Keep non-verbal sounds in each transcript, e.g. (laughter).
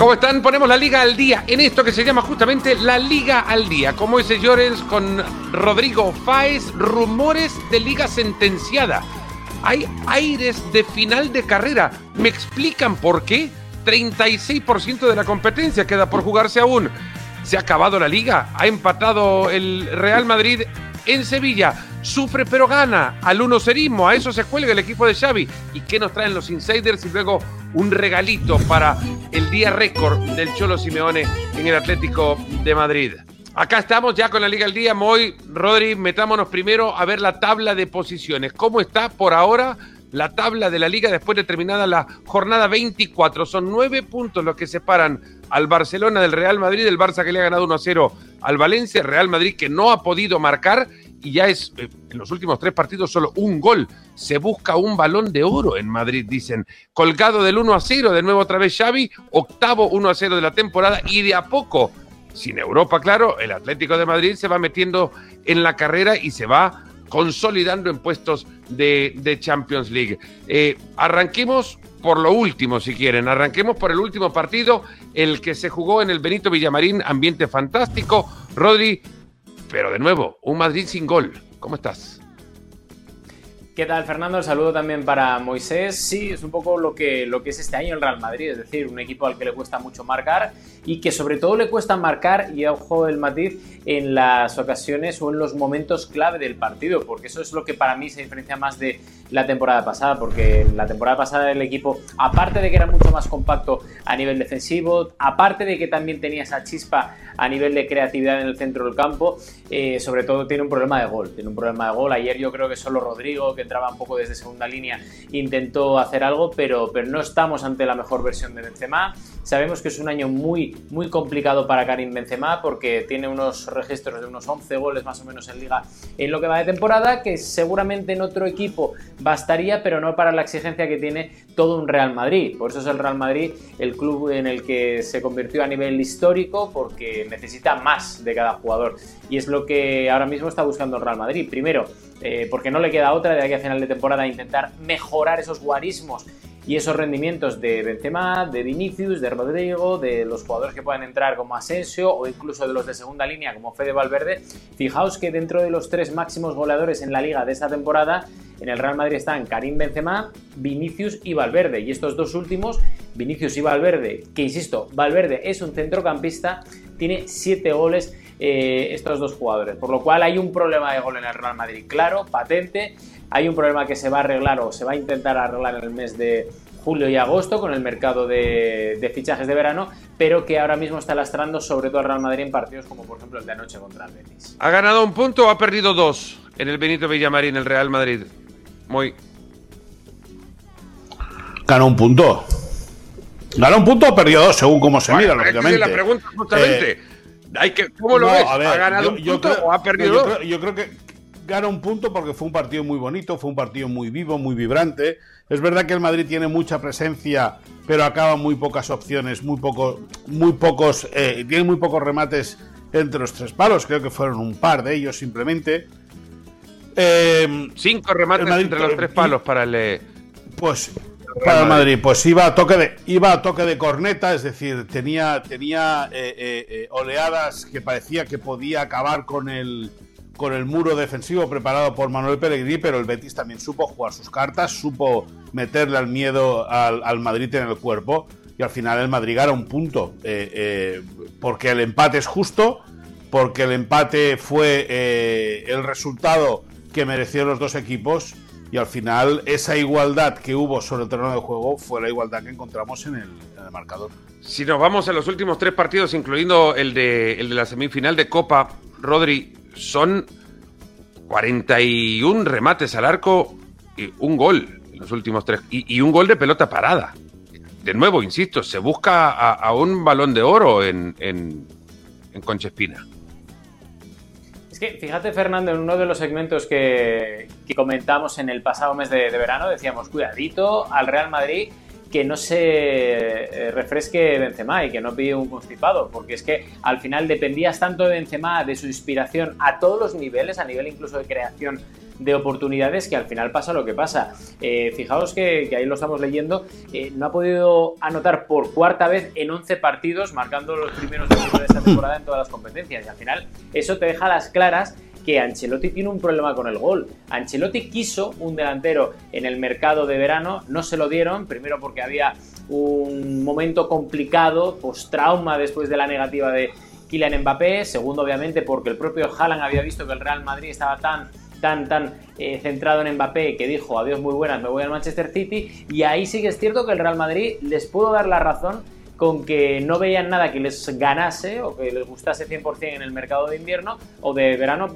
¿Cómo están? Ponemos la liga al día en esto que se llama justamente la liga al día. Como dice Llorens con Rodrigo Fáez, rumores de liga sentenciada. Hay aires de final de carrera. ¿Me explican por qué? 36% de la competencia queda por jugarse aún. Se ha acabado la liga. Ha empatado el Real Madrid en Sevilla. Sufre pero gana. Al uno serismo. A eso se cuelga el equipo de Xavi. ¿Y qué nos traen los insiders? Y luego un regalito para el día récord del Cholo Simeone en el Atlético de Madrid. Acá estamos ya con la Liga al Día. Moy, Rodri, metámonos primero a ver la tabla de posiciones. ¿Cómo está por ahora la tabla de la Liga después de terminada la jornada 24? Son nueve puntos los que separan al Barcelona del Real Madrid, el Barça que le ha ganado 1 a 0 al Valencia, Real Madrid que no ha podido marcar y ya es eh, en los últimos tres partidos solo un gol. Se busca un balón de oro en Madrid, dicen. Colgado del 1 a 0, de nuevo otra vez Xavi, octavo 1 a 0 de la temporada y de a poco, sin Europa, claro, el Atlético de Madrid se va metiendo en la carrera y se va consolidando en puestos de, Champions League. Eh, arranquemos por lo último, si quieren. Arranquemos por el último partido, el que se jugó en el Benito Villamarín, ambiente fantástico. Rodri, pero de nuevo, un Madrid sin gol. ¿Cómo estás? ¿Qué tal, Fernando? El saludo también para Moisés. Sí, es un poco lo que, lo que es este año el Real Madrid, es decir, un equipo al que le cuesta mucho marcar y que sobre todo le cuesta marcar, y ojo el matiz, en las ocasiones o en los momentos clave del partido, porque eso es lo que para mí se diferencia más de la temporada pasada, porque la temporada pasada el equipo, aparte de que era mucho más compacto a nivel defensivo, aparte de que también tenía esa chispa a nivel de creatividad en el centro del campo, eh, sobre todo tiene un problema de gol, tiene un problema de gol. Ayer yo creo que solo Rodrigo, que entraba un poco desde segunda línea, intentó hacer algo, pero, pero no estamos ante la mejor versión de Benzema. Sabemos que es un año muy, muy complicado para Karim Benzema porque tiene unos registros de unos 11 goles más o menos en liga en lo que va de temporada, que seguramente en otro equipo bastaría, pero no para la exigencia que tiene todo un Real Madrid. Por eso es el Real Madrid el club en el que se convirtió a nivel histórico porque necesita más de cada jugador. Y es lo que ahora mismo está buscando el Real Madrid. Primero, eh, porque no le queda otra de aquí a final de temporada intentar mejorar esos guarismos y esos rendimientos de Benzema, de Vinicius, de Rodrigo, de los jugadores que puedan entrar como Asensio o incluso de los de segunda línea como Fede Valverde, fijaos que dentro de los tres máximos goleadores en la liga de esta temporada, en el Real Madrid están Karim Benzema, Vinicius y Valverde. Y estos dos últimos, Vinicius y Valverde, que insisto, Valverde es un centrocampista, tiene siete goles eh, estos dos jugadores. Por lo cual hay un problema de gol en el Real Madrid, claro, patente. Hay un problema que se va a arreglar o se va a intentar arreglar en el mes de julio y agosto con el mercado de, fichajes de verano, pero que ahora mismo está lastrando sobre todo al Real Madrid en partidos como por ejemplo el de anoche contra el Betis. ¿Ha ganado un punto o ha perdido dos en el Benito Villamarín, el Real Madrid? Muy. Ganó un punto. Ganó un punto o perdió dos, según cómo se mira, lógicamente. la pregunta justamente. Eh, Hay que, ¿Cómo lo ves? ¿Ha ganado un punto o ha perdido dos? yo creo que gana un punto porque fue un partido muy bonito, fue un partido muy vivo, muy vibrante. Es verdad que el Madrid tiene mucha presencia, pero acaba muy pocas opciones, muy, poco, muy pocos, eh, tiene muy pocos remates entre los tres palos. Creo que fueron un par de ellos simplemente. Em, Cinco remates entre los tres palos para el. Eh, pues para el Madrid, pues iba a toque de, iba a toque de corneta, es decir, tenía, tenía eh, oleadas que parecía que podía acabar con el, con el muro defensivo preparado por Manuel Pellegrini, pero el Betis también supo jugar sus cartas, supo meterle al miedo al, Madrid en el cuerpo y al final el Madrid gana un punto, eh, eh, porque el empate es justo, porque el empate fue eh, el resultado que merecieron los dos equipos y al final esa igualdad que hubo sobre el terreno de juego fue la igualdad que encontramos en el, en el marcador. Si nos vamos a los últimos tres partidos, incluyendo el de, el de la semifinal de Copa, Rodri, son 41 remates al arco y un gol en los últimos tres. Y, un gol de pelota parada. De nuevo, insisto, se busca a, un balón de oro en, en, en Conchespina. Es que, fíjate, Fernando, en uno de los segmentos que, comentamos en el pasado mes de verano, decíamos, cuidadito al Real Madrid que no se eh, refresque Benzema y que no pide un constipado, porque es que al final dependías tanto de Benzema, de su inspiración a todos los niveles, a nivel incluso de creación de oportunidades que al final pasa lo que pasa. Eh, fijaos que, ahí lo estamos leyendo, eh, no ha podido anotar por cuarta vez en 11 partidos, marcando los primeros de esta temporada en todas las competencias. Y al final eso te deja las claras Ancelotti tiene un problema con el gol. Ancelotti quiso un delantero en el mercado de verano, no se lo dieron, primero porque había un momento complicado, post-trauma después de la negativa de Kylian Mbappé, segundo obviamente porque el propio Haaland había visto que el Real Madrid estaba tan tan, tan eh, centrado en Mbappé que dijo adiós muy buenas, me voy al Manchester City. Y ahí sí que es cierto que el Real Madrid les puedo dar la razón con que no veían nada que les ganase o que les gustase 100% en el mercado de invierno o de verano,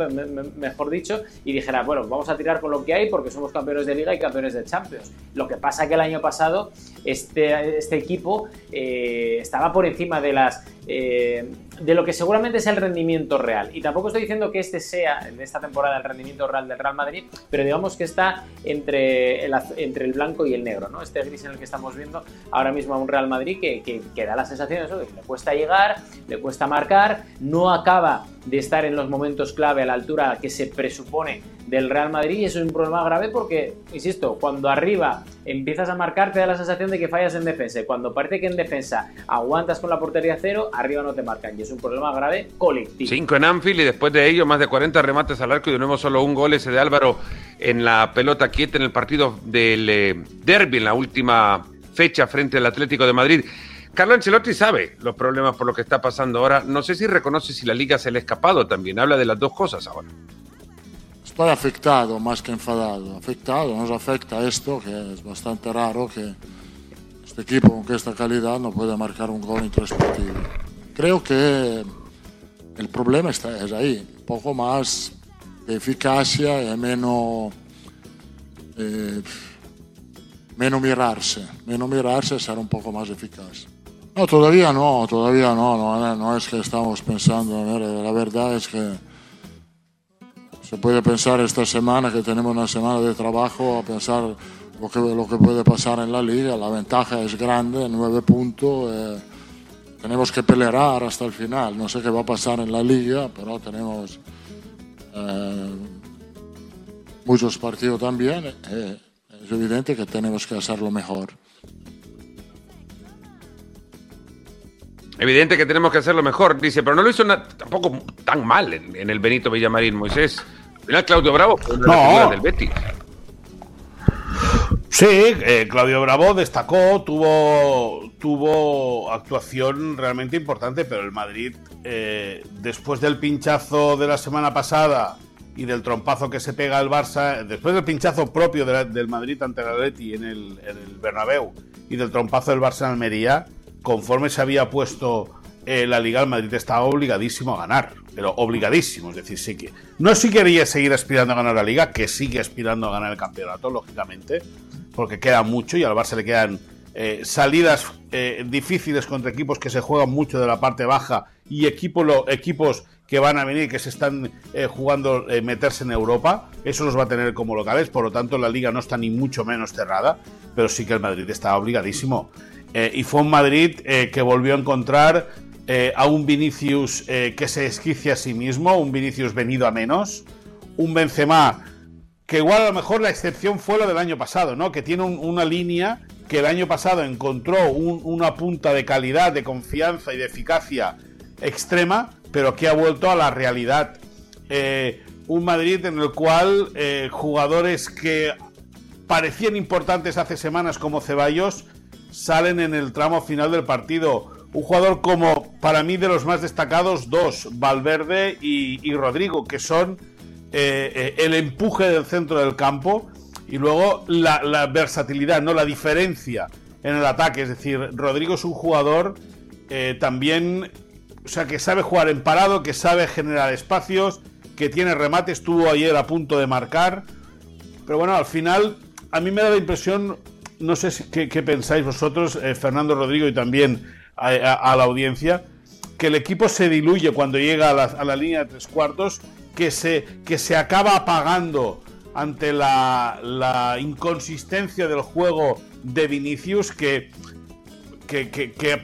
mejor dicho, y dijera, bueno, vamos a tirar con lo que hay porque somos campeones de liga y campeones de Champions. Lo que pasa que el año pasado este, este equipo eh, estaba por encima de las eh, de lo que seguramente es el rendimiento real. Y tampoco estoy diciendo que este sea en esta temporada el rendimiento real del Real Madrid, pero digamos que está entre el, entre el blanco y el negro, ¿no? Este gris en el que estamos viendo ahora mismo a un Real Madrid que, que, da la sensación de eso, que le cuesta llegar, le cuesta marcar, no acaba de estar en los momentos clave a la altura que se presupone del Real Madrid y eso es un problema grave porque, insisto, cuando arriba empiezas a marcar te da la sensación de que fallas en defensa y cuando parece que en defensa aguantas con la portería cero, arriba no te marcan y es un problema grave colectivo. Cinco en Anfield y después de ello más de 40 remates al arco y de nuevo solo un gol ese de Álvaro en la pelota quieta en el partido del eh, derby en la última fecha frente al Atlético de Madrid. Carlo Ancelotti sabe los problemas por lo que está pasando ahora. No sé si reconoce si la liga se le ha escapado también. Habla de las dos cosas ahora. Estoy afectado más que enfadado. Afectado, nos afecta esto, que es bastante raro que este equipo con esta calidad no puede marcar un gol en tres partidos. Creo que el problema está, es ahí, poco más de eficacia y menos, eh, menos mirarse, menos mirarse ser un poco más eficaz. No, todavía no, todavía no, no, es que estamos pensando, la verdad es que se puede pensar esta semana que tenemos una semana de trabajo a pensar lo que, lo que puede pasar en la liga, la ventaja es grande, nueve puntos, eh, tenemos que pelear hasta el final, no sé qué va a pasar en la liga, pero tenemos eh, muchos partidos también, eh, es evidente que tenemos que hacerlo mejor. Evidente que tenemos que hacerlo mejor, dice, pero no lo hizo tampoco tan mal en, el Benito Villamarín, Moisés. Mira, Claudio Bravo, no. del Betis. Sí, eh, Claudio Bravo destacó, tuvo, tuvo actuación realmente importante, pero el Madrid, eh, después del pinchazo de la semana pasada y del trompazo que se pega al Barça, después del pinchazo propio del Madrid ante el Atleti en el, en el Bernabéu y del trompazo del Barça en Almería, conforme se había puesto eh, la Liga, el Madrid estaba obligadísimo a ganar, pero obligadísimo, es decir, sí que no si quería seguir aspirando a ganar la Liga, que sigue aspirando a ganar el campeonato, lógicamente, porque queda mucho y al Barça le quedan eh, salidas eh, difíciles contra equipos que se juegan mucho de la parte baja y equipos, equipos que van a venir, que se están jugando meterse en Europa, eso los va a tener como locales, por lo tanto la liga no está ni mucho menos cerrada, pero sí que el Madrid está obligadísimo. Eh, y fue un Madrid eh, que volvió a encontrar eh, a un Vinicius que se esquicia a sí mismo, un Vinicius venido a menos, un Benzema que igual a lo mejor la excepción fue lo del año pasado, ¿no? Que tiene una línea que el año pasado encontró una punta de calidad, de confianza y de eficacia extrema, pero que ha vuelto a la realidad. un Madrid en el cual jugadores que parecían importantes hace semanas como Ceballos salen en el tramo final del partido. Un jugador como, para mí, de los más destacados, dos, Valverde y, Rodrigo, que son eh, eh, el empuje del centro del campo y luego la, versatilidad, no la diferencia en el ataque. Es decir, Rodrigo es un jugador eh, también, o sea, que sabe jugar en parado, que sabe generar espacios, que tiene remate, estuvo ayer a punto de marcar. Pero bueno, al final, a mí me da la impresión no sé qué, pensáis vosotros, eh, Fernando Rodrigo, y también a, la audiencia, que el equipo se diluye cuando llega a la, línea de tres cuartos, que se, que se acaba apagando ante la, inconsistencia del juego de Vinicius, que, que,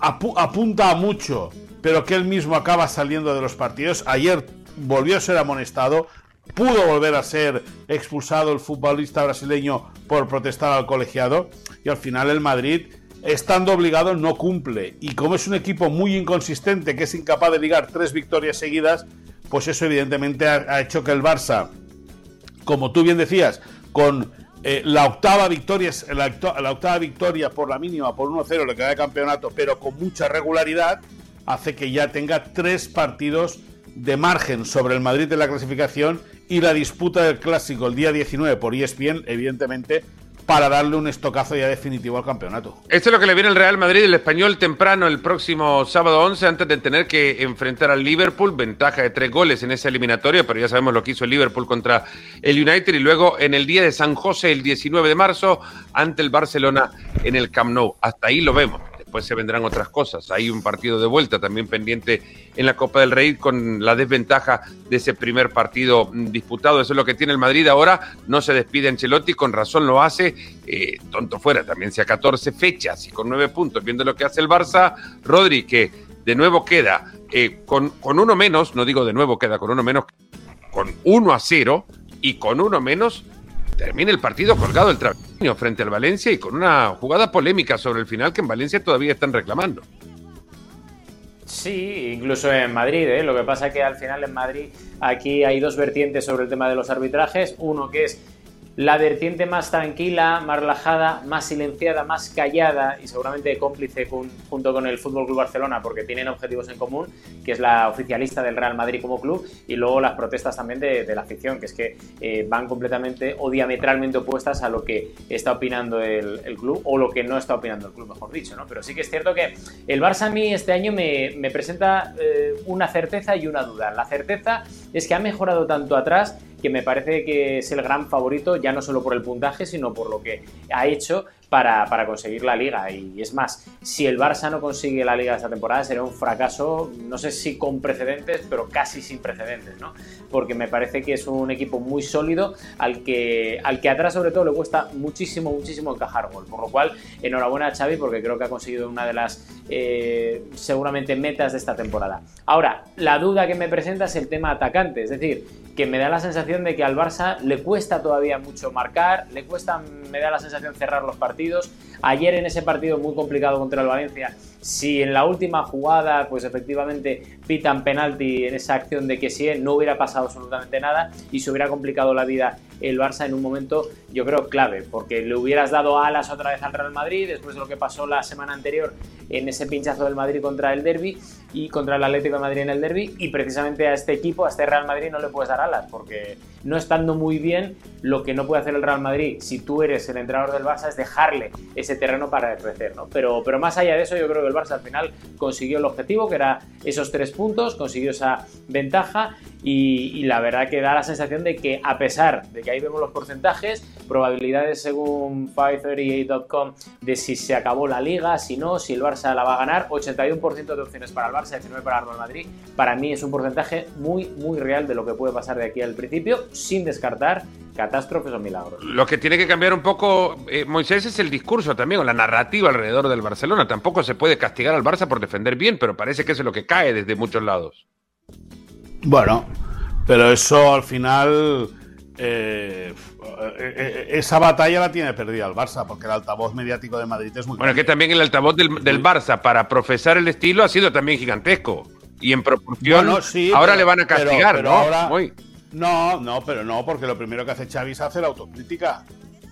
apunta a mucho, pero que él mismo acaba saliendo de los partidos. Ayer volvió a ser amonestado, pudo volver a ser expulsado el futbolista brasileño por protestar al colegiado. Y al final el Madrid estando obligado no cumple. Y como es un equipo muy inconsistente que es incapaz de ligar tres victorias seguidas pues eso evidentemente ha, hecho que el Barça como tú bien decías con eh, la octava victoria la, la, octava victoria por la mínima por 1-0 le queda de campeonato pero con mucha regularidad hace que ya tenga tres partidos de margen sobre el Madrid de la clasificación y la disputa del clásico el día 19 por ESPN, evidentemente, para darle un estocazo ya definitivo al campeonato. Esto es lo que le viene al Real Madrid, el español temprano el próximo sábado 11, antes de tener que enfrentar al Liverpool, ventaja de tres goles en esa eliminatoria, pero ya sabemos lo que hizo el Liverpool contra el United, y luego en el día de San José, el 19 de marzo, ante el Barcelona en el Camp Nou. Hasta ahí lo vemos después se vendrán otras cosas. Hay un partido de vuelta también pendiente en la Copa del Rey con la desventaja de ese primer partido mm, disputado. Eso es lo que tiene el Madrid ahora. No se despide Ancelotti, con razón lo hace. Eh, tonto fuera, también sea 14 fechas y con 9 puntos, viendo lo que hace el Barça. Rodri, que de nuevo queda eh, con, con uno menos, no digo de nuevo queda con uno menos, con 1 a 0 y con uno menos termina el partido colgado el travesaño frente al Valencia y con una jugada polémica sobre el final que en Valencia todavía están reclamando. Sí, incluso en Madrid. ¿eh? Lo que pasa es que al final en Madrid aquí hay dos vertientes sobre el tema de los arbitrajes. Uno que es la vertiente más tranquila, más relajada, más silenciada, más callada y seguramente cómplice junto con el Fútbol Club Barcelona porque tienen objetivos en común, que es la oficialista del Real Madrid como club y luego las protestas también de, la afición, que es que eh, van completamente o diametralmente opuestas a lo que está opinando el, club o lo que no está opinando el club, mejor dicho, ¿no? Pero sí que es cierto que el Barça a mí este año me, presenta eh, una certeza y una duda. La certeza es que ha mejorado tanto atrás que me parece que es el gran favorito, ya no solo por el puntaje, sino por lo que ha hecho para, conseguir la liga. Y es más, si el Barça no consigue la liga esta temporada, será un fracaso, no sé si con precedentes, pero casi sin precedentes, ¿no? Porque me parece que es un equipo muy sólido al que, al que atrás sobre todo le cuesta muchísimo, muchísimo encajar gol. Por lo cual, enhorabuena a Xavi porque creo que ha conseguido una de las eh, seguramente metas de esta temporada. Ahora, la duda que me presenta es el tema atacante, es decir, que me da la sensación de que al Barça le cuesta todavía mucho marcar, le cuesta, me da la sensación cerrar los partidos Ayer en ese partido muy complicado contra el Valencia, si en la última jugada, pues efectivamente pitan penalti en esa acción de que sí, no hubiera pasado absolutamente nada y se hubiera complicado la vida el Barça en un momento, yo creo, clave, porque le hubieras dado alas otra vez al Real Madrid después de lo que pasó la semana anterior en ese pinchazo del Madrid contra el Derby y contra el Atlético de Madrid en el Derby y precisamente a este equipo, a este Real Madrid no le puedes dar alas porque no estando muy bien, lo que no puede hacer el Real Madrid si tú eres el entrenador del Barça es dejarle ese terreno para crecer, ¿no? Pero, pero más allá de eso, yo creo que el Barça al final consiguió el objetivo, que era esos tres puntos, consiguió esa ventaja y, la verdad que da la sensación de que a pesar de que ahí vemos los porcentajes, probabilidades según 538.com de si se acabó la liga, si no, si el Barça la va a ganar, 81% de opciones para el Barça, 19 para el Real Madrid, para mí es un porcentaje muy, muy real de lo que puede pasar de aquí al principio, sin descartar catástrofes o milagros. Lo que tiene que cambiar un poco, eh, Moisés, es el discurso también, o la narrativa alrededor del Barcelona. Tampoco se puede castigar al Barça por defender bien, pero parece que es lo que cae desde muchos lados. Bueno, pero eso al final. Eh, eh, esa batalla la tiene perdida el Barça, porque el altavoz mediático de Madrid es muy Bueno, que también el altavoz del, Barça para profesar el estilo ha sido también gigantesco. Y en proporción, ahora le van a castigar, ¿no? No, no, pero no, porque lo primero que hace Xavi es hacer autocrítica.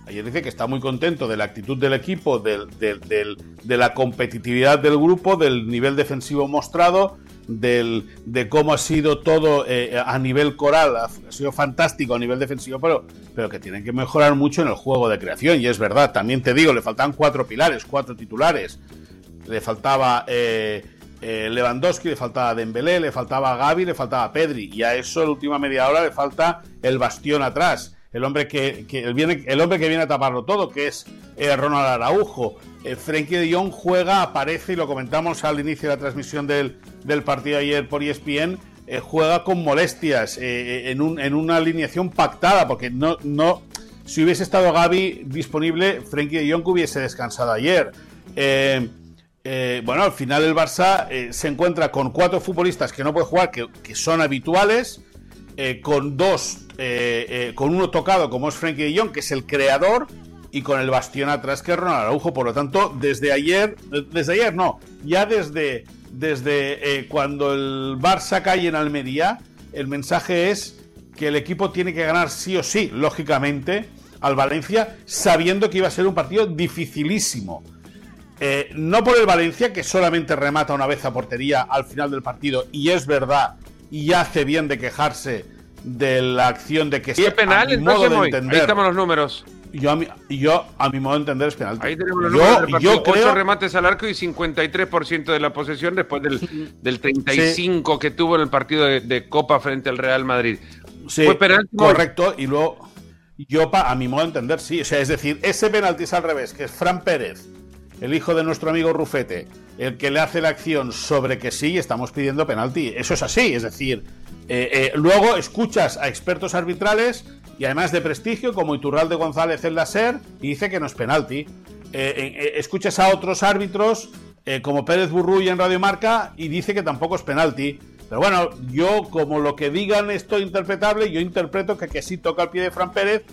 Ayer dice que está muy contento de la actitud del equipo, de la competitividad del grupo, del nivel defensivo mostrado, de cómo ha sido todo eh, a nivel coral, ha, sido fantástico a nivel defensivo, pero, pero que tienen que mejorar mucho en el juego de creación. Y es verdad, también te digo, le faltan cuatro pilares, cuatro titulares. Le faltaba eh, eh, Lewandowski, le faltaba Dembélé, le faltaba Gaby, le faltaba Pedri. Y a eso, en la última media hora, le falta el bastión atrás el hombre que, viene, el hombre que viene a taparlo todo, que es eh, Ronald Araujo. Eh, Frenkie de Jong juega, aparece, y lo comentamos al inicio de la transmisión del, partido ayer por ESPN, eh, juega con molestias, en, un, en, una alineación pactada, porque no, si hubiese estado Gaby disponible, Frenkie de Jong hubiese descansado ayer. bueno, al final el Barça se encuentra con cuatro futbolistas que no puede jugar, que, que son habituales eh, con dos, eh, eh, con uno tocado como es Frankie de Jong, que es el creador, y con el bastión atrás que es Ronald Araujo. Por lo tanto, desde ayer, desde ayer no, ya desde, desde cuando el Barça cae en Almería, el mensaje es que el equipo tiene que ganar sí o sí, lógicamente, al Valencia, sabiendo que iba a ser un partido dificilísimo. no por el Valencia, que solamente remata una vez a portería al final del partido, y es verdad y hace bien de quejarse de la acción de que ¿Y es penal? A mi modo de entender, ahí estamos los números. Yo a, mi, yo, a mi modo de entender, es penal. Ahí tenemos los números yo, creo... remates al arco y 53% de la posesión después del, (laughs) del 35 que tuvo en el partido de, Copa frente al Real Madrid. Sí, Fue penalti. Correcto, y luego yo, a mi modo de entender, sí. O sea, es decir, ese penalti es al revés, que es Fran Pérez, el hijo de nuestro amigo Rufete, el que le hace la acción sobre que sí, estamos pidiendo penalti. Eso es así, es decir, eh, eh, luego escuchas a expertos arbitrales y además de prestigio, como Iturralde González en la y dice que no es penalti. Eh, escuchas a otros árbitros, como Pérez Burruy en Radio Marca, y dice que tampoco es penalti. Pero bueno, yo, como lo que digan esto interpretable, yo interpreto que, que sí toca el pie de Fran Pérez,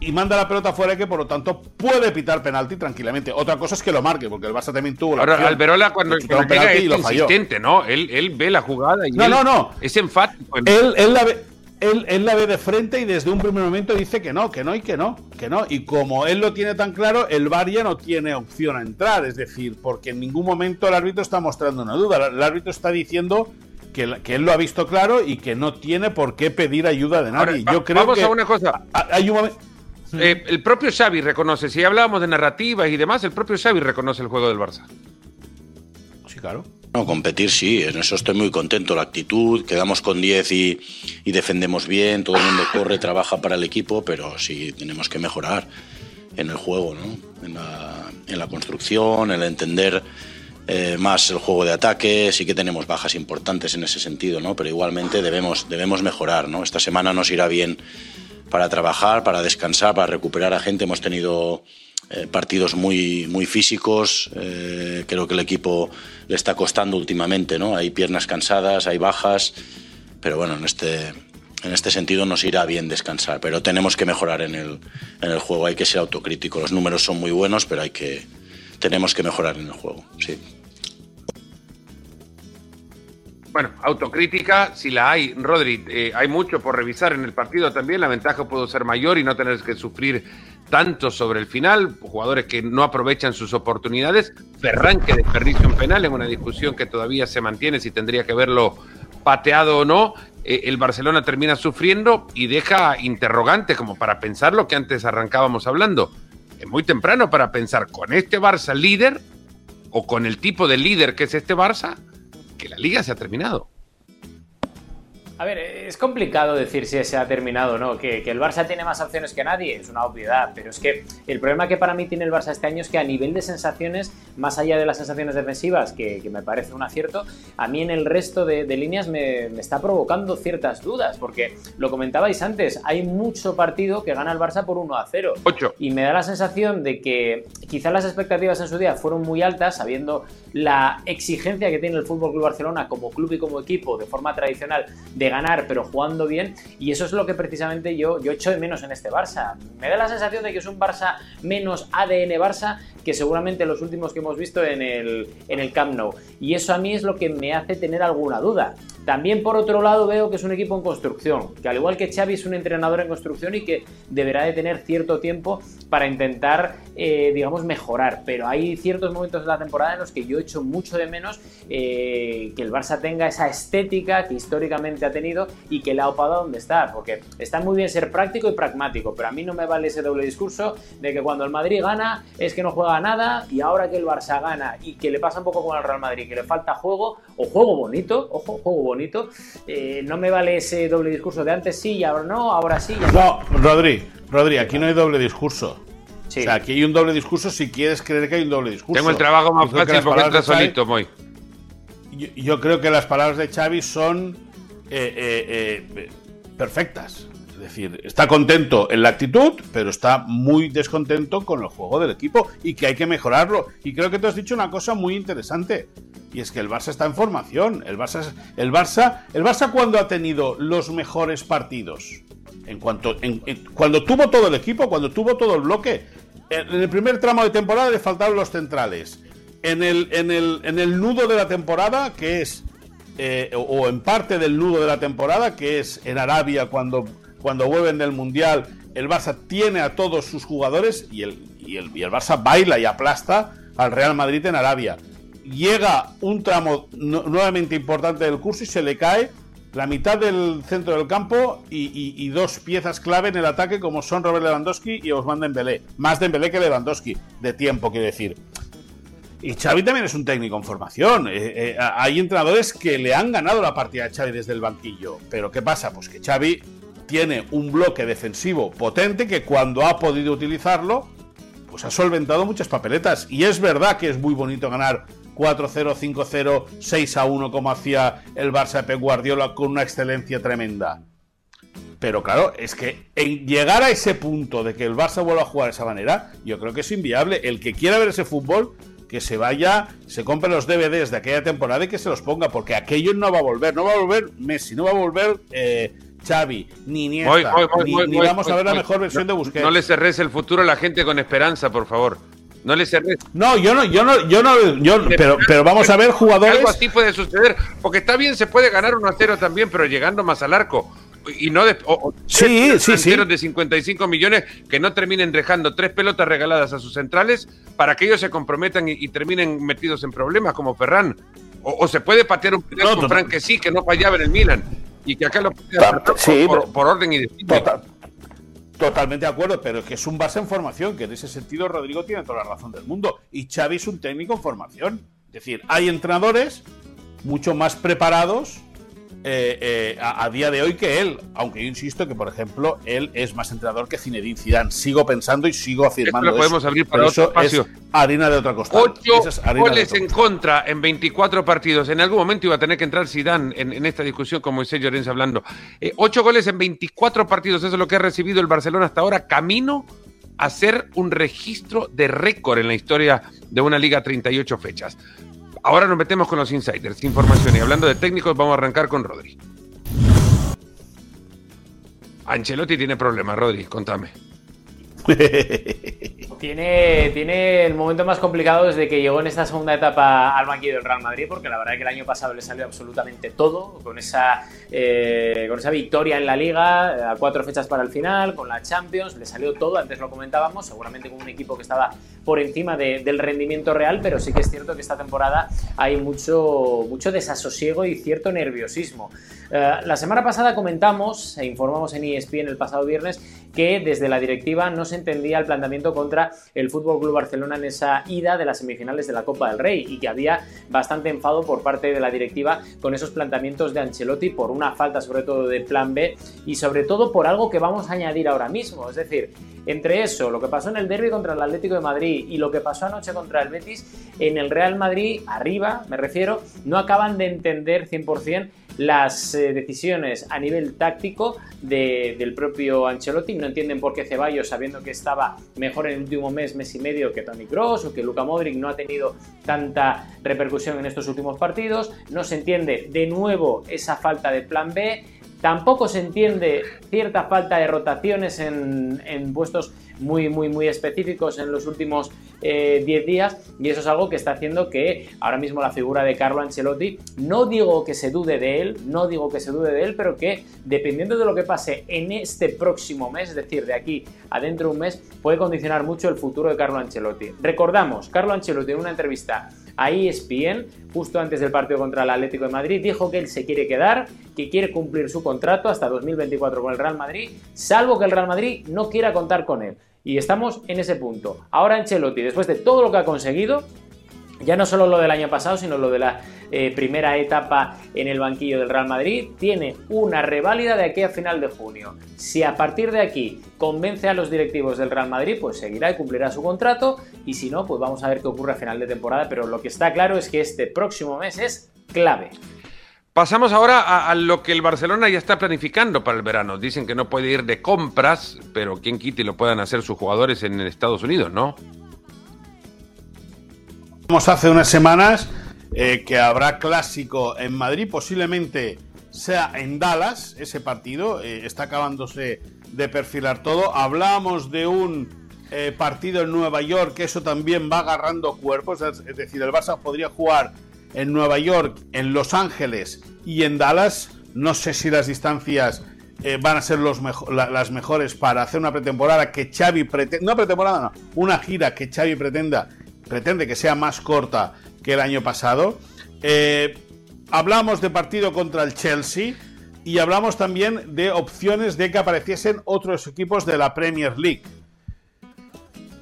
y manda la pelota fuera que por lo tanto puede pitar penalti tranquilamente. Otra cosa es que lo marque, porque el Barça también tuvo la Ahora, Alberola cuando, llega es insistente, ¿no? Él, él, ve la jugada y no, no, no. es enfático. Él, él, la ve, él, él, la ve de frente y desde un primer momento dice que no, que no y que no, que no. Y como él lo tiene tan claro, el VAR ya no tiene opción a entrar. Es decir, porque en ningún momento el árbitro está mostrando una duda. El árbitro está diciendo que, que, él lo ha visto claro y que no tiene por qué pedir ayuda de nadie. Yo creo vamos que a una cosa. Hay un momento. Eh, el propio Xavi reconoce, si hablábamos de narrativas y demás, el propio Xavi reconoce el juego del Barça. Sí, claro. No, competir sí, en eso estoy muy contento. La actitud, quedamos con 10 y, defendemos bien, todo el mundo corre, trabaja para el equipo, pero sí tenemos que mejorar en el juego, ¿no? en, la, construcción, en el entender eh, más el juego de ataque. Sí que tenemos bajas importantes en ese sentido, ¿no? pero igualmente debemos, debemos mejorar. ¿no? Esta semana nos irá bien para trabajar, para descansar, para recuperar a gente. Hemos tenido eh, partidos muy, muy físicos. Eh, creo que el equipo le está costando últimamente, ¿no? Hay piernas cansadas, hay bajas, pero bueno, en este, en este sentido nos irá bien descansar. Pero tenemos que mejorar en el, en el juego, hay que ser autocrítico. Los números son muy buenos, pero hay que, tenemos que mejorar en el juego, sí. Bueno, autocrítica, si la hay, Rodri, eh, hay mucho por revisar en el partido también. La ventaja pudo ser mayor y no tener que sufrir tanto sobre el final. Jugadores que no aprovechan sus oportunidades. Ferran que desperdicia penal en una discusión que todavía se mantiene si tendría que verlo pateado o no. Eh, el Barcelona termina sufriendo y deja interrogantes como para pensar lo que antes arrancábamos hablando. Es muy temprano para pensar con este Barça líder o con el tipo de líder que es este Barça que la liga se ha terminado. A ver, es complicado decir si se ha terminado o no. Que, el Barça tiene más opciones que nadie es una obviedad, pero es que el problema que para mí tiene el Barça este año es que a nivel de sensaciones, más allá de las sensaciones defensivas, que, me parece un acierto, a mí en el resto de, líneas me, está provocando ciertas dudas, porque lo comentabais antes, hay mucho partido que gana el Barça por 1 a 0. 8. Y me da la sensación de que quizás las expectativas en su día fueron muy altas, sabiendo la exigencia que tiene el Fútbol Club Barcelona como club y como equipo de forma tradicional de ganar, pero jugando bien. Y eso es lo que precisamente yo, yo echo de menos en este Barça. Me da la sensación de que es un Barça menos ADN Barça que seguramente los últimos que hemos visto en el, en el Camp Nou. Y eso a mí es lo que me hace tener alguna duda. También por otro lado veo que es un equipo en construcción, que al igual que Xavi es un entrenador en construcción y que deberá de tener cierto tiempo para intentar, eh, digamos, mejorar. Pero hay ciertos momentos de la temporada en los que yo echo mucho de menos eh, que el Barça tenga esa estética que históricamente ha tenido y que le ha opado a donde está, porque está muy bien ser práctico y pragmático, pero a mí no me vale ese doble discurso de que cuando el Madrid gana es que no juega nada y ahora que el Barça gana y que le pasa un poco con el Real Madrid, que le falta juego o juego bonito, ojo, juego bonito eh, no me vale ese doble discurso de antes sí y ahora no, ahora sí. no, Rodri, Rodri, aquí no hay doble discurso. O sea, aquí hay un doble discurso si quieres creer que hay un doble discurso. Tengo el trabajo más fácil porque estás solito, Moy. Yo, creo que las palabras de Xavi son eh, eh, perfectas. Es decir, está contento en la actitud, pero está muy descontento con el juego del equipo y que hay que mejorarlo. Y creo que tú has dicho una cosa muy interesante. Y es que el Barça está en formación. El Barça, el Barça, el Barça cuando ha tenido los mejores partidos. En cuanto, cuando tuvo todo el equipo, cuando tuvo todo el bloque. En el primer tramo de temporada le faltaron los centrales. En el, en el, en el nudo de la temporada, que es eh, o en parte del nudo de la temporada, que es en Arabia cuando, cuando vuelven del Mundial, el Barça tiene a todos sus jugadores y el, y el, y el Barça baila y aplasta al Real Madrid en Arabia. Llega un tramo nuevamente importante del curso y se le cae la mitad del centro del campo y, dos piezas clave en el ataque como son Robert Lewandowski y Osman Dembélé. Más Dembélé que Lewandowski, de tiempo quiero decir. Y Xavi también es un técnico en formación. Eh, eh, hay entrenadores que le han ganado la partida a Xavi desde el banquillo. Pero ¿qué pasa? Pues que Xavi tiene un bloque defensivo potente que cuando ha podido utilizarlo, pues ha solventado muchas papeletas. Y es verdad que es muy bonito ganar 4-0, 5-0, 6-1 como hacía el Barça Pep Guardiola con una excelencia tremenda. Pero claro, es que en llegar a ese punto de que el Barça vuelva a jugar de esa manera, yo creo que es inviable. El que quiera ver ese fútbol que se vaya, se compre los DVDs de aquella temporada y que se los ponga, porque aquello no va a volver, no va a volver Messi, no va a volver eh, Xavi, ni Nieta, ni, vamos a ver la mejor versión de Busquets. No le cerres el futuro a la gente con esperanza, por favor. No le cerres. No, yo no, yo no, yo no, yo, pero, pero vamos a ver jugadores. Algo así puede suceder, porque está bien, se puede ganar 1 a 0 también, pero llegando más al arco y no de, sí, sí, sí. de 55 millones que no terminen dejando tres pelotas regaladas a sus centrales para que ellos se comprometan y, terminen metidos en problemas como Ferran. O, se puede patear un penal con Ferran que sí, que no fallaba en el Milan y que acá lo sí, por, orden y destino. Totalmente de acuerdo, pero es que es un base en formación, que en ese sentido Rodrigo tiene toda la razón del mundo. Y Xavi es un técnico en formación. Es decir, hay entrenadores mucho más preparados eh, eh, a, día de hoy que él, aunque yo insisto que, por ejemplo, él es más entrenador que Zinedine Zidane. Sigo pensando y sigo afirmando Esto podemos abrir para otro espacio. Es harina de otra cosa. Ocho goles en contra en 24 partidos. En algún momento iba a tener que entrar Zidane en, esta discusión, como Moisés Llorens hablando. Eh, ocho goles en 24 partidos, eso es lo que ha recibido el Barcelona hasta ahora, camino a ser un registro de récord en la historia de una liga 38 fechas. Ahora nos metemos con los insiders, información. Y hablando de técnicos, vamos a arrancar con Rodri. Ancelotti tiene problemas, Rodri, contame. (laughs) Tiene, tiene el momento más complicado desde que llegó en esta segunda etapa al banquillo del Real Madrid, porque la verdad es que el año pasado le salió absolutamente todo, con esa, eh, con esa victoria en la Liga, a cuatro fechas para el final, con la Champions, le salió todo, antes lo comentábamos, seguramente con un equipo que estaba por encima del rendimiento real, pero sí que es cierto que esta temporada hay mucho, mucho desasosiego y cierto nerviosismo. Eh, la semana pasada comentamos e informamos en ESPN el pasado viernes que desde la directiva no se entendía el planteamiento contra el Fútbol Club Barcelona en esa ida de las semifinales de la Copa del Rey y que había bastante enfado por parte de la directiva con esos planteamientos de Ancelotti por una falta sobre todo de plan B y sobre todo por algo que vamos a añadir ahora mismo, es decir, entre eso, lo que pasó en el derby contra el Atlético de Madrid y lo que pasó anoche contra el Betis, en el Real Madrid, arriba me refiero, no acaban de entender 100% las eh, decisiones a nivel táctico del propio Ancelotti. No entienden por qué Ceballos, sabiendo que estaba mejor en el último mes, mes y medio que Tony Cross o que Luka Modric no ha tenido tanta repercusión en estos últimos partidos. No se entiende de nuevo esa falta de plan B. Tampoco se entiende cierta falta de rotaciones en, en puestos muy, muy, muy específicos en los últimos 10 eh, días y eso es algo que está haciendo que ahora mismo la figura de Carlo Ancelotti, no digo que se dude de él, no digo que se dude de él, pero que dependiendo de lo que pase en este próximo mes, es decir, de aquí a dentro de un mes, puede condicionar mucho el futuro de Carlo Ancelotti. Recordamos, Carlo Ancelotti en una entrevista a ESPN, justo antes del partido contra el Atlético de Madrid, dijo que él se quiere quedar, que quiere cumplir su contrato hasta 2024 con el Real Madrid, salvo que el Real Madrid no quiera contar con él. Y estamos en ese punto. Ahora Ancelotti, después de todo lo que ha conseguido, ya no solo lo del año pasado, sino lo de la eh, primera etapa en el banquillo del Real Madrid, tiene una reválida de aquí a final de junio. Si a partir de aquí convence a los directivos del Real Madrid, pues seguirá y cumplirá su contrato. Y si no, pues vamos a ver qué ocurre a final de temporada. Pero lo que está claro es que este próximo mes es clave. Pasamos ahora a, lo que el Barcelona ya está planificando para el verano. Dicen que no puede ir de compras, pero quien quite lo puedan hacer sus jugadores en Estados Unidos, ¿no? Hace unas semanas eh, que habrá clásico en Madrid, posiblemente sea en Dallas ese partido, eh, está acabándose de perfilar todo. Hablamos de un eh, partido en Nueva York, eso también va agarrando cuerpos, es decir, el Barça podría jugar en Nueva York, en Los Ángeles y en Dallas. No sé si las distancias eh, van a ser las mejores para hacer una pretemporada que Xavi pretende, no pretemporada, una gira que Xavi pretenda, pretende que sea más corta que el año pasado. Eh, hablamos de partido contra el Chelsea y hablamos también de opciones de que apareciesen otros equipos de la Premier League.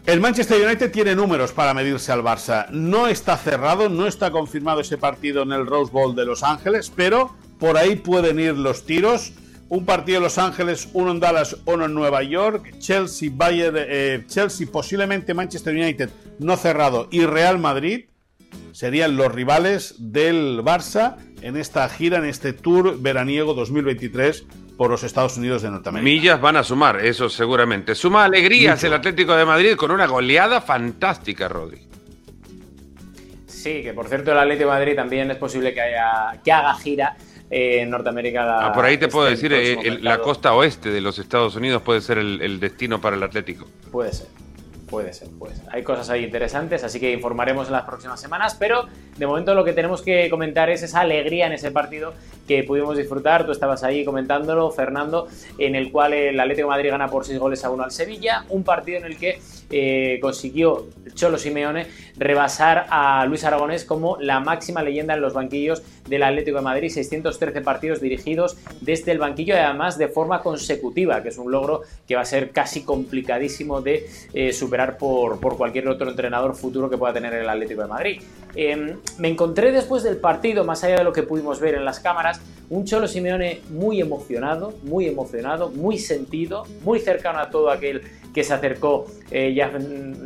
El Manchester United tiene números para medirse al Barça. No está cerrado, no está confirmado ese partido en el Rose Bowl de Los Ángeles, pero por ahí pueden ir los tiros. Un partido en Los Ángeles, uno en Dallas, uno en Nueva York. Chelsea, Bayern, eh, Chelsea, posiblemente Manchester United no cerrado y Real Madrid serían los rivales del Barça en esta gira, en este tour veraniego 2023 por los Estados Unidos de Norteamérica. Millas van a sumar, eso seguramente. Suma alegrías el Atlético de Madrid con una goleada fantástica, Rodri. Sí, que por cierto el Atlético de Madrid también es posible que, haya, que haga gira en Norteamérica. Ah, por ahí te puedo decir, eh, la costa oeste de los Estados Unidos puede ser el destino para el Atlético. Puede ser. Puede ser, pues Hay cosas ahí interesantes, así que informaremos en las próximas semanas, pero de momento lo que tenemos que comentar es esa alegría en ese partido que pudimos disfrutar. Tú estabas ahí comentándolo, Fernando, en el cual el Atlético de Madrid gana por 6 goles a 1 al Sevilla, un partido en el que eh, consiguió Cholo Simeone rebasar a Luis Aragonés como la máxima leyenda en los banquillos del Atlético de Madrid, 613 partidos dirigidos desde el banquillo y además de forma consecutiva, que es un logro que va a ser casi complicadísimo de eh, superar por, cualquier otro entrenador futuro que pueda tener el Atlético de Madrid. Em, me encontré después del partido, más allá de lo que pudimos ver en las cámaras, un Cholo Simeone muy emocionado, muy emocionado, muy sentido, muy cercano a todo aquel que se acercó eh, ya,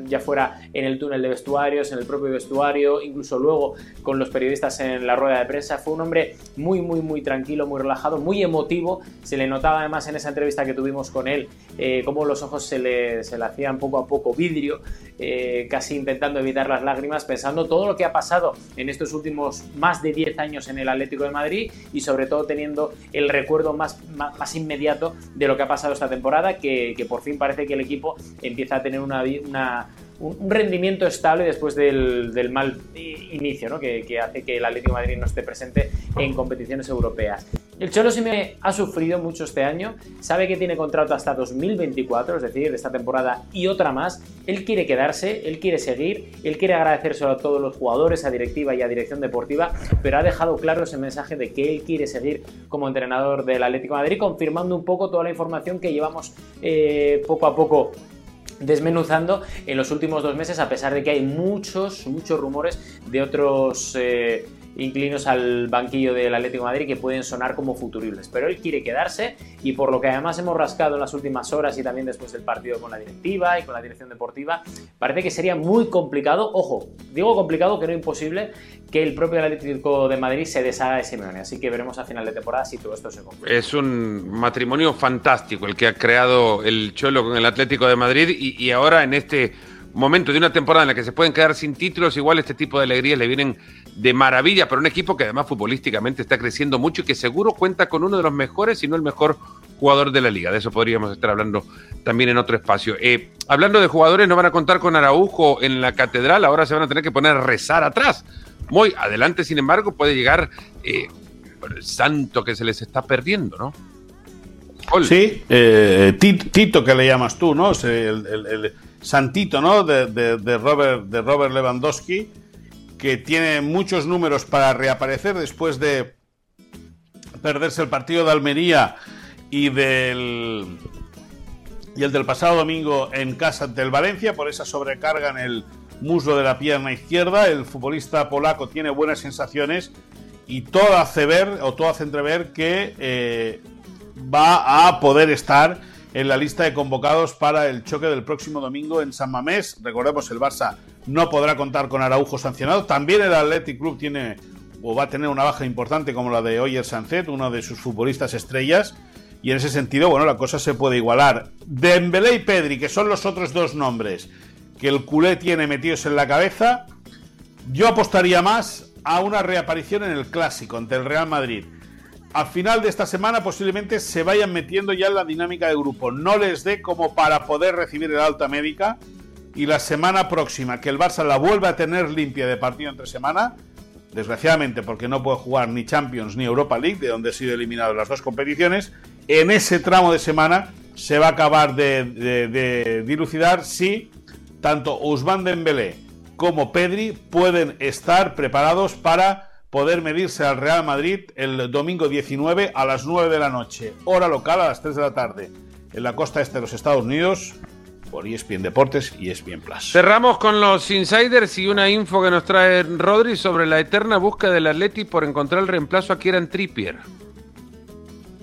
ya fuera en el túnel de vestuarios, en el propio vestuario, incluso luego con los periodistas en la rueda de prensa. Fue un hombre muy, muy, muy tranquilo, muy relajado, muy emotivo. Se le notaba además en esa entrevista que tuvimos con él, eh, cómo los ojos se le, se le, hacían poco a poco vidrio, eh, casi intentando evitar las lágrimas, pensando todo lo que ha pasado en estos últimos más de 10 años en el Atlético de Madrid y sobre todo teniendo el recuerdo más, más, inmediato de lo que ha pasado esta temporada, que, que por fin parece que el equipo empieza a tener un rendimiento estable después del, mal inicio que, hace que el Atlético de Madrid no esté presente en competiciones europeas. El Cholo me ha sufrido mucho este año, sabe que tiene contrato hasta 2024, es decir, esta temporada y otra más. Él quiere quedarse, él quiere seguir, él quiere agradecérselo a todos los jugadores, a directiva y a dirección deportiva, pero ha dejado claro ese mensaje de que él quiere seguir como entrenador del Atlético Madrid, confirmando un poco toda la información que llevamos eh, poco a poco desmenuzando en los últimos dos meses, a pesar de que hay muchos, muchos rumores de otros eh, inclinos al banquillo del Atlético Madrid que pueden sonar como futuribles. Pero él quiere quedarse y por lo que además hemos rascado en las últimas horas y también después del partido con la directiva y con la dirección deportiva, parece que sería muy complicado, ojo, digo complicado que no imposible, que el propio Atlético de Madrid se deshaga de Simeone. Así que veremos a final de temporada si todo esto se cumple. Es un matrimonio fantástico el que ha creado el Cholo con el Atlético de Madrid y, y ahora en este momento de una temporada en la que se pueden quedar sin títulos, igual este tipo de alegrías le vienen de maravilla para un equipo que además futbolísticamente está creciendo mucho y que seguro cuenta con uno de los mejores, si no el mejor jugador de la liga. De eso podríamos estar hablando también en otro espacio. Eh, hablando de jugadores, no van a contar con Araujo en la catedral, ahora se van a tener que poner a rezar atrás. Muy adelante, sin embargo, puede llegar eh, el santo que se les está perdiendo, ¿no? Sí, eh, Tito que le llamas tú, ¿no? el santito, ¿no? De, Robert, de Robert Lewandowski, que tiene muchos números para reaparecer después de perderse el partido de Almería y del y el del pasado domingo en casa del Valencia por esa sobrecarga en el muslo de la pierna izquierda. El futbolista polaco tiene buenas sensaciones y todo hace ver o todo hace entrever que eh, va a poder estar en la lista de convocados para el choque del próximo domingo en San Mamés. Recordemos, el Barça no podrá contar con Araujo sancionado. También el Athletic Club tiene o va a tener una baja importante como la de Oyer Sancet, uno de sus futbolistas estrellas, y en ese sentido, bueno, la cosa se puede igualar. Dembélé y Pedri, que son los otros dos nombres que el culé tiene metidos en la cabeza, yo apostaría más a una reaparición en el clásico ante el Real Madrid. Al final de esta semana posiblemente se vayan metiendo ya en la dinámica de grupo. No les dé como para poder recibir el alta médica. Y la semana próxima, que el Barça la vuelva a tener limpia de partido entre semana, desgraciadamente porque no puede jugar ni Champions ni Europa League, de donde ha sido eliminado las dos competiciones, en ese tramo de semana se va a acabar de, dilucidar si tanto Usman Dembélé como Pedri pueden estar preparados para poder medirse al Real Madrid el domingo 19 a las 9 de la noche, hora local a las 3 de la tarde, en la costa este de los Estados Unidos, por ESPN Deportes y ESPN Plus. Cerramos con los insiders y una info que nos trae Rodri sobre la eterna búsqueda del Atleti por encontrar el reemplazo a Kieran Trippier.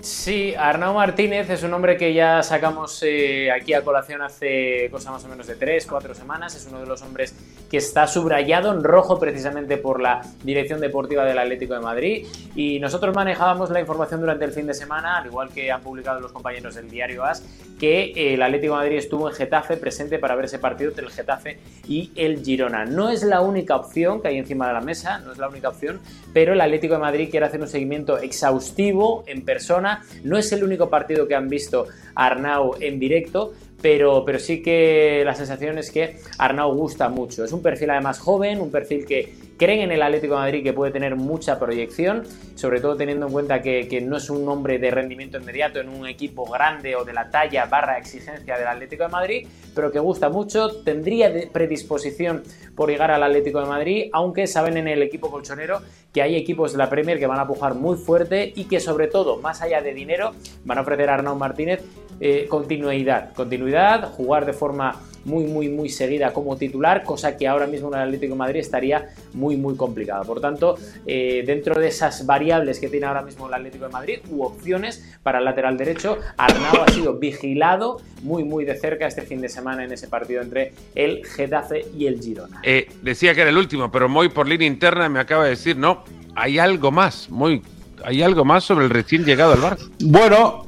Sí, Arnau Martínez es un hombre que ya sacamos eh, aquí a colación hace cosa más o menos de 3, 4 semanas. Es uno de los hombres que está subrayado en rojo precisamente por la dirección deportiva del Atlético de Madrid. Y nosotros manejábamos la información durante el fin de semana, al igual que han publicado los compañeros del diario AS, que eh, el Atlético de Madrid estuvo en Getafe presente para ver ese partido entre el Getafe y el Girona. No es la única opción que hay encima de la mesa, no es la única opción, pero el Atlético de Madrid quiere hacer un seguimiento exhaustivo en persona no es el único partido que han visto Arnau en directo, pero, pero sí que la sensación es que Arnau gusta mucho. Es un perfil además joven, un perfil que creen en el Atlético de Madrid que puede tener mucha proyección, sobre todo teniendo en cuenta que, no es un hombre de rendimiento inmediato en un equipo grande o de la talla barra exigencia del Atlético de Madrid, pero que gusta mucho, tendría predisposición por llegar al Atlético de Madrid, aunque saben en el equipo colchonero que hay equipos de la Premier que van a pujar muy fuerte y que sobre todo, más allá de dinero, van a ofrecer a Arnaud Martínez eh, continuidad, continuidad, jugar de forma muy, muy, muy seguida como titular, cosa que ahora mismo en el Atlético de Madrid estaría muy, muy complicada. Por tanto, eh, dentro de esas variables que tiene ahora mismo el Atlético de Madrid u opciones para el lateral derecho, Arnau ha sido vigilado muy, muy de cerca este fin de semana en ese partido entre el Getafe y el Girona. Eh, decía que era el último, pero muy por línea interna me acaba de decir, no, hay algo más, muy hay algo más sobre el recién llegado al Barça. Bueno,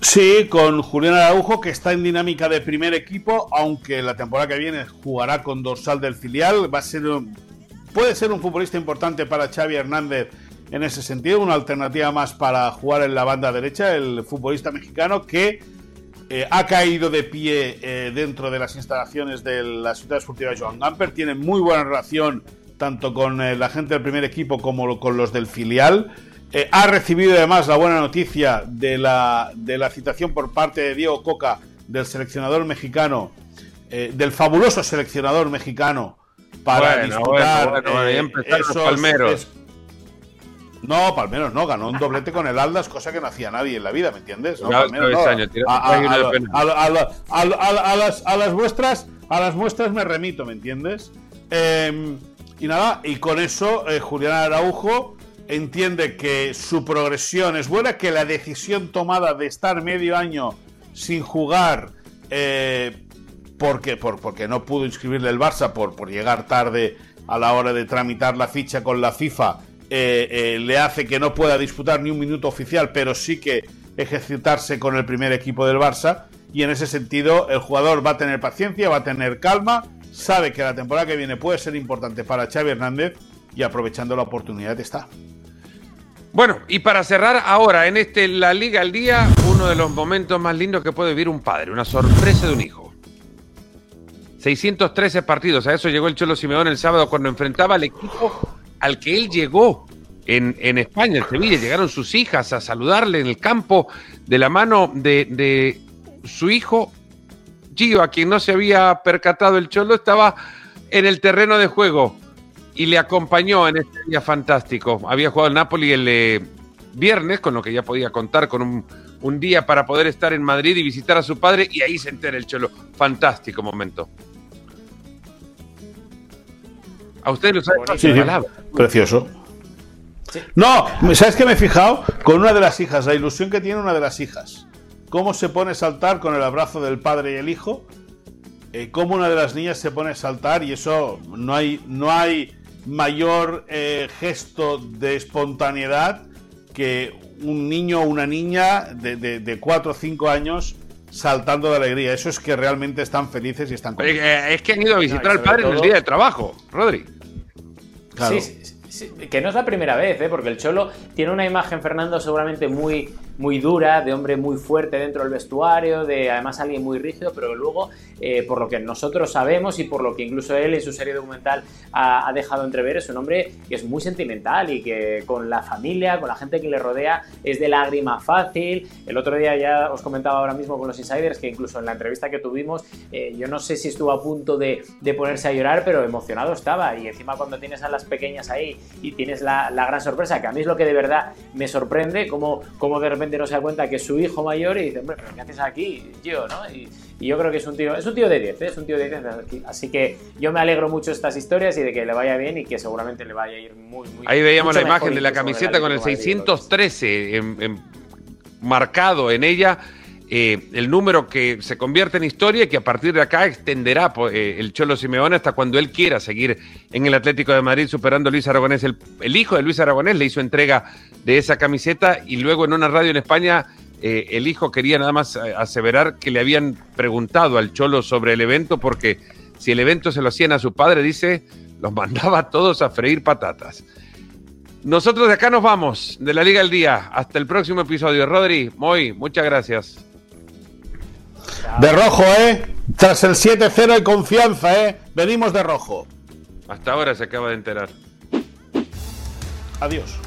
Sí, con Julián Araujo, que está en dinámica de primer equipo, aunque la temporada que viene jugará con dorsal del filial. Va a ser puede ser un futbolista importante para Xavi Hernández en ese sentido, una alternativa más para jugar en la banda derecha, el futbolista mexicano que eh, ha caído de pie eh, dentro de las instalaciones de la ciudad esportiva Joan Gamper, tiene muy buena relación tanto con eh, la gente del primer equipo como con los del filial. Eh, ha recibido además la buena noticia de la, de la citación por parte de Diego Coca, del seleccionador mexicano, eh, del fabuloso seleccionador mexicano, para disputar eh, Palmeros. no, Palmeros no, ganó un doblete con el Aldas, cosa que no hacía nadie en la vida, ¿me entiendes? A las vuestras, a las muestras me remito, ¿me entiendes? Em, y nada, y con eso Julián Araujo entiende que su progresión es buena, que la decisión tomada de estar medio año sin jugar eh, porque, por, porque no pudo inscribirle el Barça por, por llegar tarde a la hora de tramitar la ficha con la FIFA, eh, eh, le hace que no pueda disputar ni un minuto oficial, pero sí que ejercitarse con el primer equipo del Barça. Y en ese sentido, el jugador va a tener paciencia, va a tener calma, sabe que la temporada que viene puede ser importante para Xavi Hernández y aprovechando la oportunidad está. Bueno, y para cerrar ahora en este La Liga al Día, uno de los momentos más lindos que puede vivir un padre, una sorpresa de un hijo. 613 partidos, a eso llegó el Cholo Simeón el sábado cuando enfrentaba al equipo al que él llegó en, España, en Sevilla. Llegaron sus hijas a saludarle en el campo de la mano de, de su hijo Gio, a quien no se había percatado el Cholo, estaba en el terreno de juego y le acompañó en este día fantástico. Había jugado el Napoli el eh, viernes, con lo que ya podía contar con un, día para poder estar en Madrid y visitar a su padre, y ahí se entera el Cholo. Fantástico momento. A ustedes lo saben sí, Precioso. No, ¿sabes qué me he fijado? Con una de las hijas, la ilusión que tiene una de las hijas. Cómo se pone a saltar con el abrazo del padre y el hijo. Eh, cómo una de las niñas se pone a saltar y eso no hay, no hay mayor eh, gesto de espontaneidad que un niño o una niña de, de, 4 o 5 años saltando de alegría. Eso es que realmente están felices y están contentos. Eh, es que han ido a visitar al padre en el día de trabajo, Rodri. Claro. Sí, que no es la primera vez, ¿eh? porque el Cholo tiene una imagen, Fernando, seguramente muy, muy dura, de hombre muy fuerte dentro del vestuario, de además alguien muy rígido, pero luego, eh, por lo que nosotros sabemos y por lo que incluso él en su serie documental ha, dejado entrever, es un hombre que es muy sentimental y que con la familia, con la gente que le rodea, es de lágrima fácil. El otro día ya os comentaba ahora mismo con los insiders que incluso en la entrevista que tuvimos, eh, yo no sé si estuvo a punto de, ponerse a llorar, pero emocionado estaba. Y encima cuando tienes a las pequeñas ahí y tienes la, gran sorpresa, que a mí es lo que de verdad me sorprende, como, como de repente no se da cuenta que es su hijo mayor y dice, hombre, pero ¿qué haces aquí, yo, no? Y, yo creo que es un tío, es un tío de 10, ¿eh? es un tío de 10, así que yo me alegro mucho de estas historias y de que le vaya bien y que seguramente le vaya a ir muy, muy Ahí veíamos la imagen de la camiseta con el 613 marcado en ella. Eh, el número que se convierte en historia y que a partir de acá extenderá eh, el Cholo Simeone hasta cuando él quiera seguir en el Atlético de Madrid superando a Luis Aragonés. El, hijo de Luis Aragonés le hizo entrega de esa camiseta y luego en una radio en España eh, el hijo quería nada más aseverar que le habían preguntado al Cholo sobre el evento porque si el evento se lo hacían a su padre, dice, los (laughs) mandaba a todos a freír patatas. Nosotros de acá nos vamos, de la Liga del Día. Hasta el próximo episodio. Rodri, muy, muchas gracias. De rojo, ¿eh? Tras el 7-0 hay confianza, ¿eh? Venimos de rojo. Hasta ahora se acaba de enterar. Adiós.